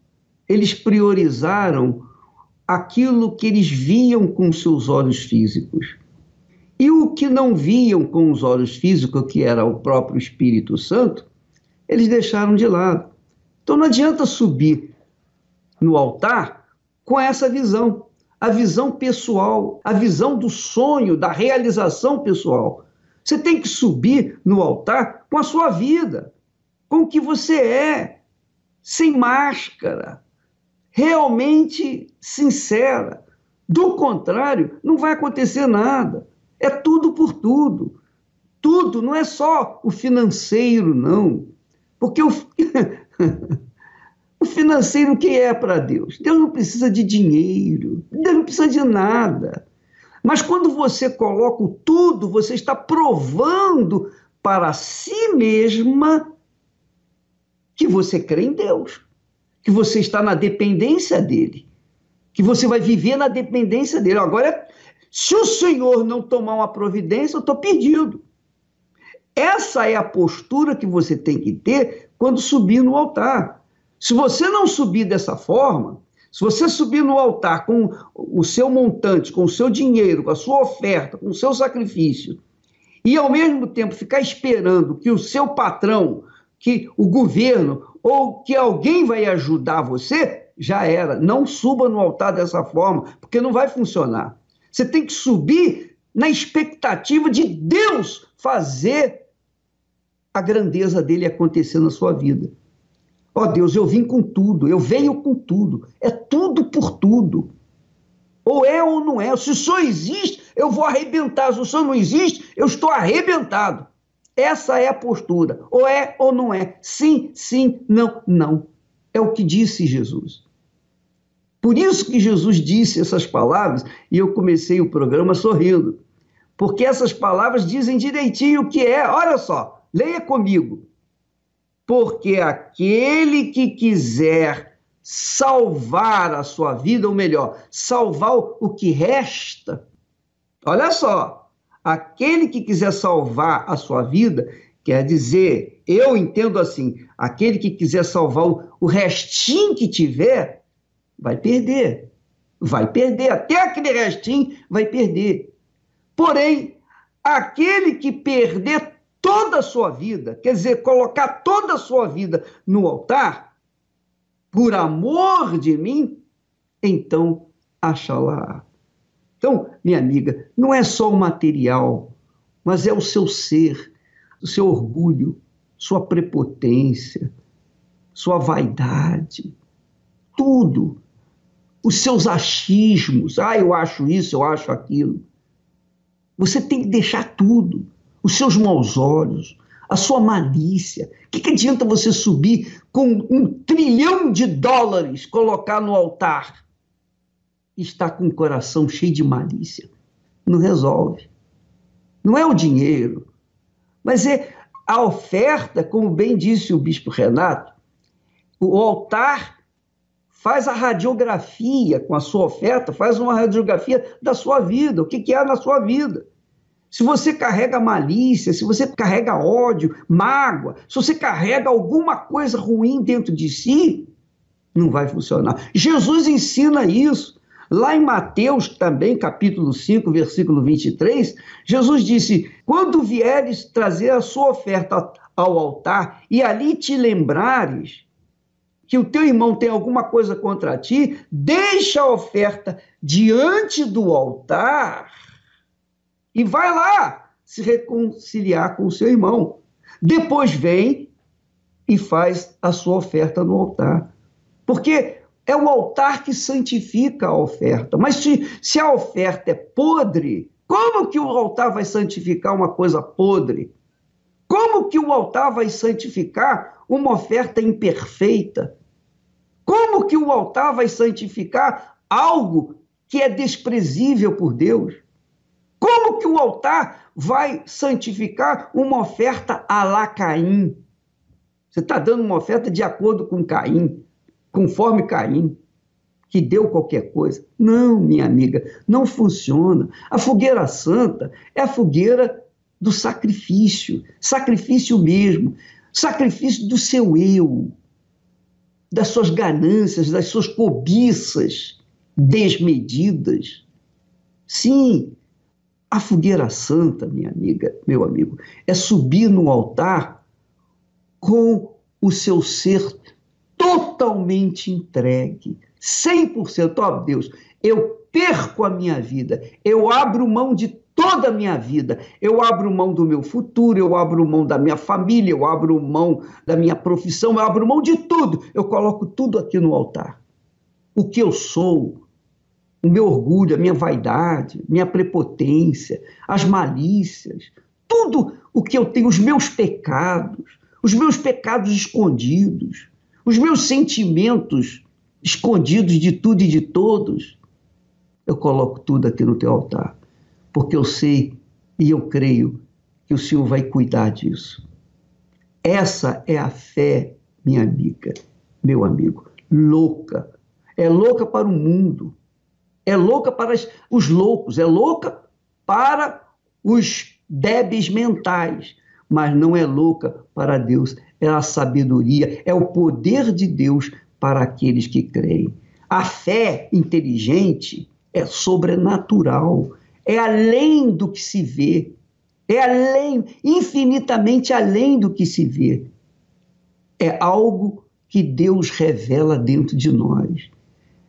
Eles priorizaram aquilo que eles viam com seus olhos físicos. E o que não viam com os olhos físicos, que era o próprio Espírito Santo, eles deixaram de lado. Então não adianta subir no altar com essa visão, a visão pessoal, a visão do sonho, da realização pessoal. Você tem que subir no altar com a sua vida, com o que você é, sem máscara, realmente sincera. Do contrário, não vai acontecer nada. É tudo por tudo. Tudo, não é só o financeiro, não. Porque o, o financeiro, que é para Deus? Deus não precisa de dinheiro, Deus não precisa de nada. Mas quando você coloca o tudo, você está provando para si mesma que você crê em Deus, que você está na dependência dele, que você vai viver na dependência dele. Agora, se o Senhor não tomar uma providência, eu estou perdido. Essa é a postura que você tem que ter quando subir no altar. Se você não subir dessa forma, se você subir no altar com o seu montante, com o seu dinheiro, com a sua oferta, com o seu sacrifício, e ao mesmo tempo ficar esperando que o seu patrão, que o governo ou que alguém vai ajudar você, já era. Não suba no altar dessa forma, porque não vai funcionar. Você tem que subir na expectativa de Deus fazer a grandeza dele acontecer na sua vida. Ó Deus, eu vim com tudo, eu venho com tudo, é tudo por tudo. Ou é ou não é. Se o Senhor existe, eu vou arrebentar. Se o Senhor não existe, eu estou arrebentado. Essa é a postura. Ou é ou não é. Sim, sim, não, não. É o que disse Jesus. Por isso que Jesus disse essas palavras e eu comecei o programa sorrindo. Porque essas palavras dizem direitinho o que é. Olha só, leia comigo. Porque aquele que quiser salvar a sua vida, ou melhor, salvar o que resta. Olha só, aquele que quiser salvar a sua vida, Quer dizer, eu entendo assim: aquele que quiser salvar o, o restinho que tiver, vai perder. Vai perder. Até aquele restinho vai perder. Porém, aquele que perder toda a sua vida, quer dizer, colocar toda a sua vida no altar, por amor de mim, então achará. Então, minha amiga, não é só o material, mas é o seu ser, o seu orgulho, sua prepotência, sua vaidade, tudo. Os seus achismos, ah, eu acho isso, eu acho aquilo. Você tem que deixar tudo. Os seus maus olhos, a sua malícia. O que, que adianta você subir com um trilhão de dólares, colocar no altar e estar com o coração cheio de malícia? Não resolve. Não é o dinheiro, mas é a oferta, como bem disse o bispo Renato, o altar faz a radiografia com a sua oferta, faz uma radiografia da sua vida, o que, que há na sua vida. Se você carrega malícia, se você carrega ódio, mágoa, se você carrega alguma coisa ruim dentro de si, não vai funcionar. Jesus ensina isso. Lá em Mateus, também, capítulo 5, versículo 23, Jesus disse: Quando vieres trazer a sua oferta ao altar e ali te lembrares que o teu irmão tem alguma coisa contra ti, deixa a oferta diante do altar e vai lá se reconciliar com o seu irmão. Depois vem e faz a sua oferta no altar. Porque é o altar que santifica a oferta. Mas se, se a oferta é podre, como que o altar vai santificar uma coisa podre? Como que o altar vai santificar uma oferta imperfeita? Como que o altar vai santificar algo que é desprezível por Deus? Como que o altar vai santificar uma oferta a la Caim? Você está dando uma oferta de acordo com Caim, conforme Caim, que deu qualquer coisa. Não, minha amiga, não funciona. A fogueira santa é a fogueira do sacrifício, sacrifício mesmo, sacrifício do seu eu, das suas ganâncias, das suas cobiças desmedidas. Sim, a fogueira santa, minha amiga, meu amigo, é subir no altar com o seu ser totalmente entregue, 100%. Ó oh, Deus, eu perco a minha vida, eu abro mão de toda a minha vida, eu abro mão do meu futuro, eu abro mão da minha família, eu abro mão da minha profissão, eu abro mão de tudo, eu coloco tudo aqui no altar. O que eu sou, o meu orgulho, a minha vaidade, minha prepotência, as malícias, tudo o que eu tenho, os meus pecados, os meus pecados escondidos, os meus sentimentos escondidos de tudo e de todos, eu coloco tudo aqui no teu altar, porque eu sei e eu creio que o Senhor vai cuidar disso. Essa é a fé, minha amiga, meu amigo, louca. É louca para o mundo, é louca para os loucos, é louca para os débeis mentais, mas não é louca para Deus. É a sabedoria, é o poder de Deus para aqueles que creem. A fé inteligente é sobrenatural, é além do que se vê, é além, infinitamente além do que se vê. É algo que Deus revela dentro de nós.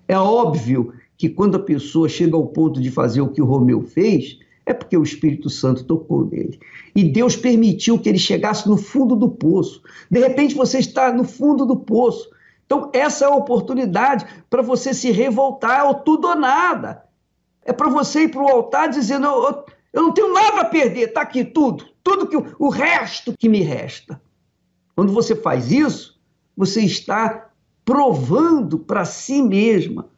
É óbvio que quando a pessoa chega ao ponto de fazer o que o Romeu fez, é porque o Espírito Santo tocou nele. E Deus permitiu que ele chegasse no fundo do poço. De repente você está no fundo do poço. Então, essa é a oportunidade para você se revoltar ao tudo ou nada. É para você ir para o altar dizendo: eu, eu, não tenho nada a perder, está aqui tudo, tudo que o resto que me resta. Quando você faz isso, você está provando para si mesma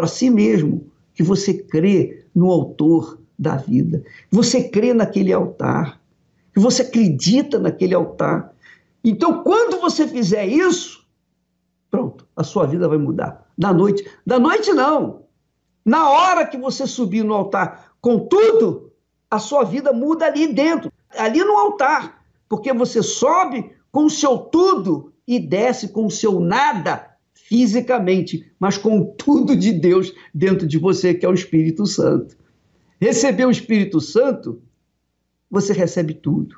para si mesmo que você crê no autor da vida, você crê naquele altar, você acredita naquele altar. Então, quando você fizer isso, pronto, a sua vida vai mudar. Da noite, da noite não. Na hora que você subir no altar com tudo, a sua vida muda ali dentro, ali no altar. porque você sobe com o seu tudo e desce com o seu nada fisicamente, mas com tudo de Deus dentro de você, que é o Espírito Santo. Receber o Espírito Santo, você recebe tudo.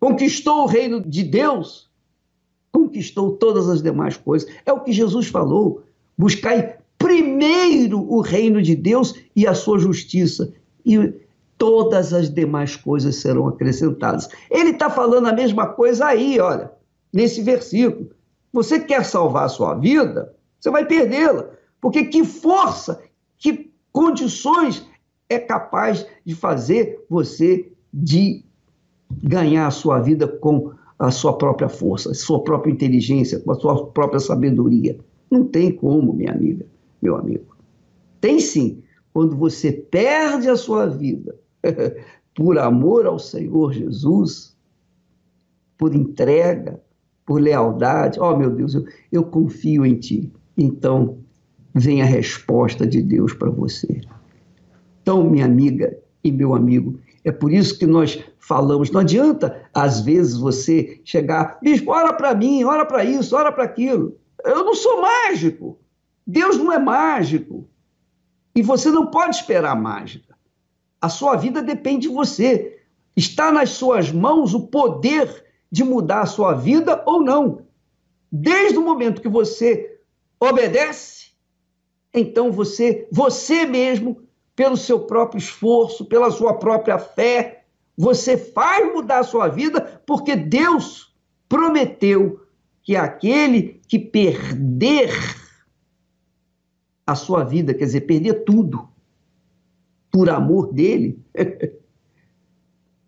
Conquistou o reino de Deus, conquistou todas as demais coisas. É o que Jesus falou. Buscai primeiro o reino de Deus e a sua justiça, e todas as demais coisas serão acrescentadas. Ele está falando a mesma coisa aí, olha, nesse versículo. Você quer salvar a sua vida, você vai perdê-la. Porque que força, que condições é capaz de fazer você de ganhar a sua vida com a sua própria força, sua própria inteligência, com a sua própria sabedoria? Não tem como, minha amiga, meu amigo. Tem sim. Quando você perde a sua vida por amor ao Senhor Jesus, por entrega, por lealdade. Oh, meu Deus, eu, eu confio em Ti. Então, vem a resposta de Deus para você. Então, minha amiga e meu amigo, é por isso que nós falamos. Não adianta, às vezes, você chegar, bispo, ora para mim, ora para isso, ora para aquilo. Eu não sou mágico. Deus não é mágico. E você não pode esperar mágica. A sua vida depende de você. Está nas suas mãos o poder de mudar a sua vida ou não. Desde o momento que você obedece, então você, você mesmo, pelo seu próprio esforço, pela sua própria fé, você faz mudar a sua vida, porque Deus prometeu que aquele que perder a sua vida, quer dizer, perder tudo, por amor dele,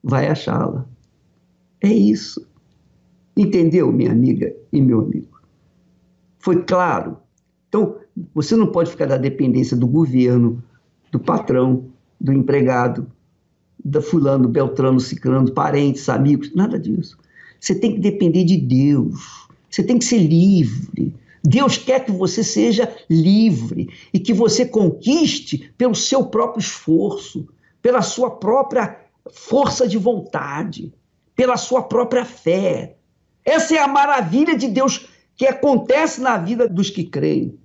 vai achá-la. É isso. Entendeu, minha amiga e meu amigo? Foi claro? Então, você não pode ficar da dependência do governo, do patrão, do empregado, da fulano, beltrano, ciclano, parentes, amigos, nada disso. Você tem que depender de Deus. Você tem que ser livre. Deus quer que você seja livre e que você conquiste pelo seu próprio esforço, pela sua própria força de vontade, pela sua própria fé. Essa é a maravilha de Deus que acontece na vida dos que creem.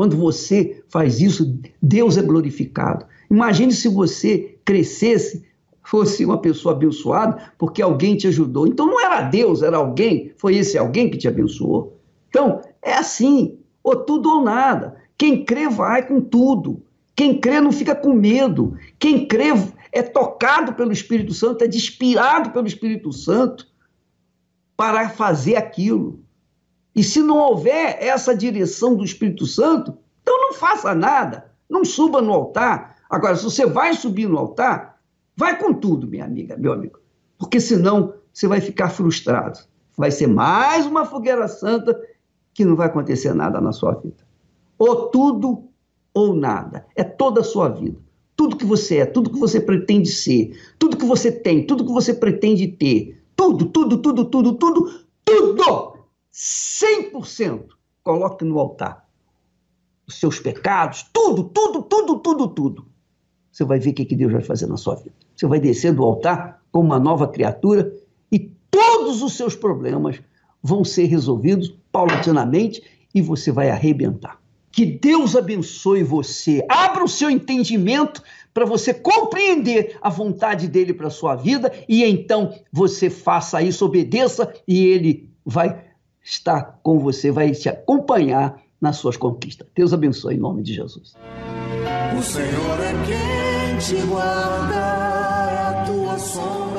Quando você faz isso, Deus é glorificado. Imagine se você crescesse, fosse uma pessoa abençoada, porque alguém te ajudou. Então não era Deus, era alguém, foi esse alguém que te abençoou. Então, é assim, ou tudo ou nada. Quem crê vai com tudo. Quem crê não fica com medo. Quem crê é tocado pelo Espírito Santo, é inspirado pelo Espírito Santo para fazer aquilo. E se não houver essa direção do Espírito Santo, então não faça nada, não suba no altar. Agora, se você vai subir no altar, vai com tudo, minha amiga, meu amigo, porque senão você vai ficar frustrado. Vai ser mais uma fogueira santa que não vai acontecer nada na sua vida. Ou tudo ou nada. É toda a sua vida. Tudo que você é, tudo que você pretende ser, tudo que você tem, tudo que você pretende ter, tudo, tudo, tudo, tudo, tudo, tudo, 100%, coloque no altar. Os seus pecados, tudo, tudo, tudo, tudo, tudo. Você vai ver o que Deus vai fazer na sua vida. Você vai descer do altar como uma nova criatura e todos os seus problemas vão ser resolvidos paulatinamente e você vai arrebentar. Que Deus abençoe você. Abra o seu entendimento para você compreender a vontade dele para sua vida e então você faça isso, obedeça e ele vai estar com você, vai te acompanhar nas suas conquistas. Deus abençoe em nome de Jesus. O Senhor é quem te guarda, é a tua sombra